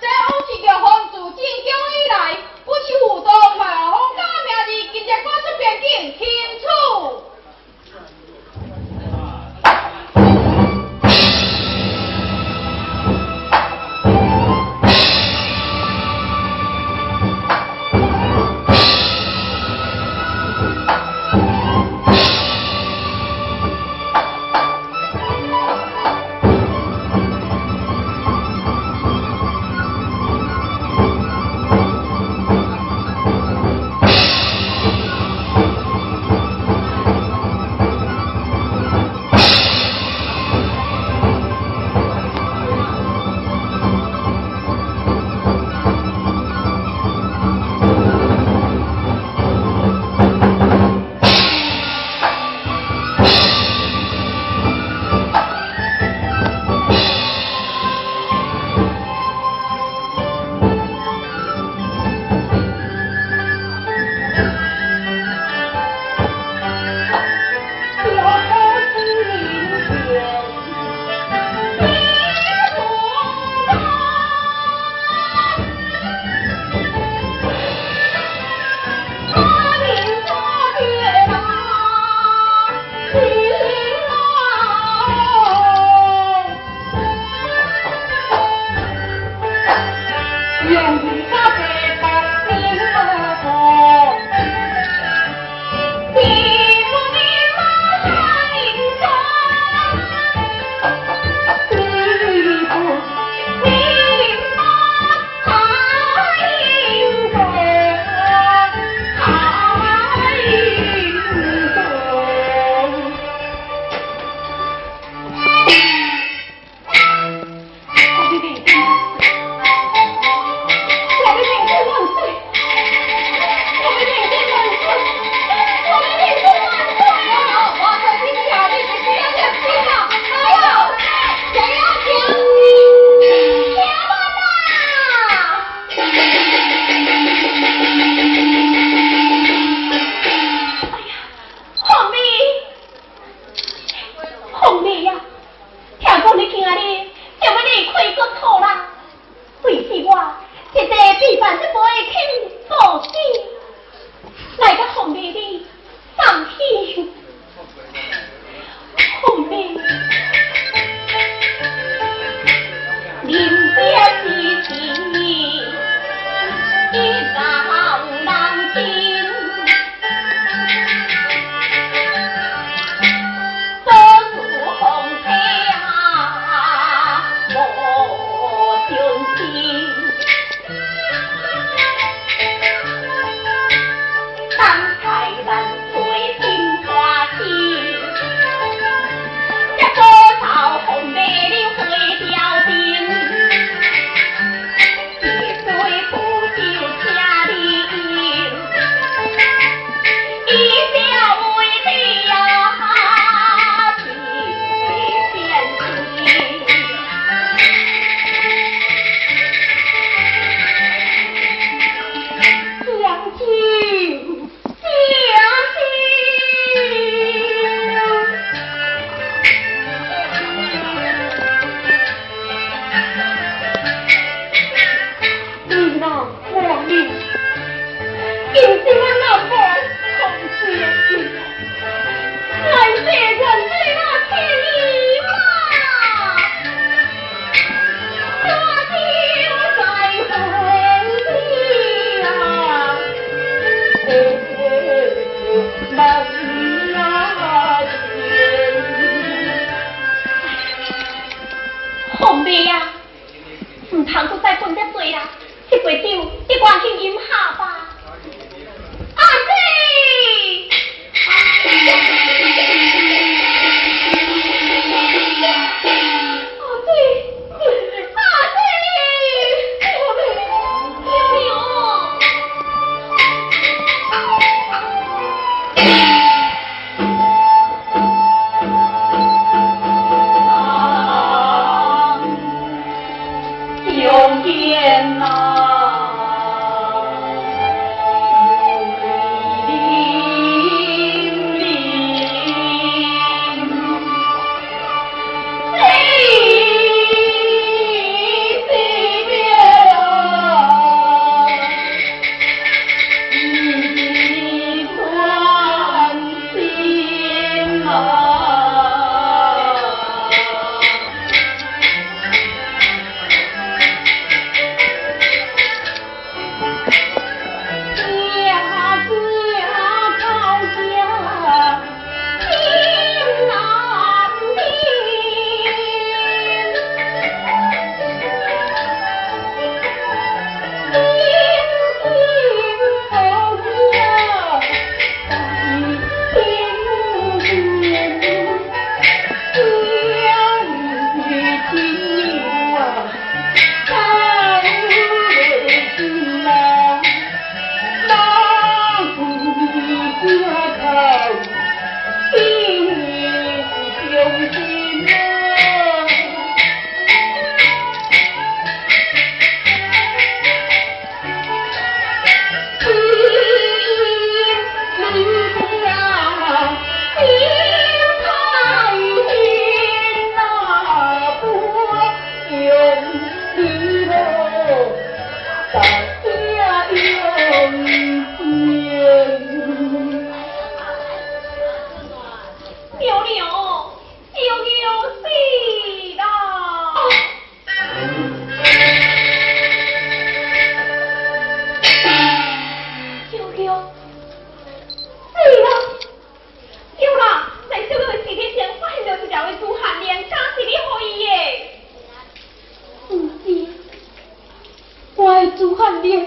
这有一个皇子进京以来，不是有多嘛？皇家名字今日赶出边境，清楚。主汉烈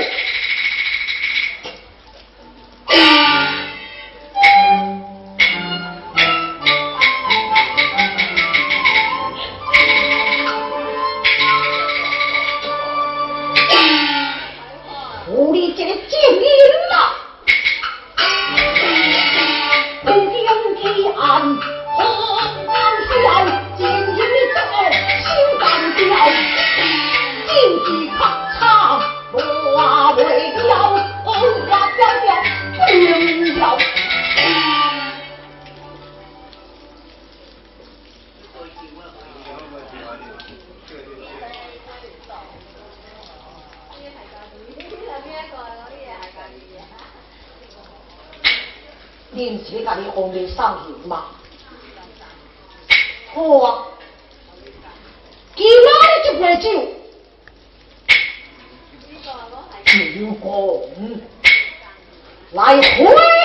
杯酒，就讲来回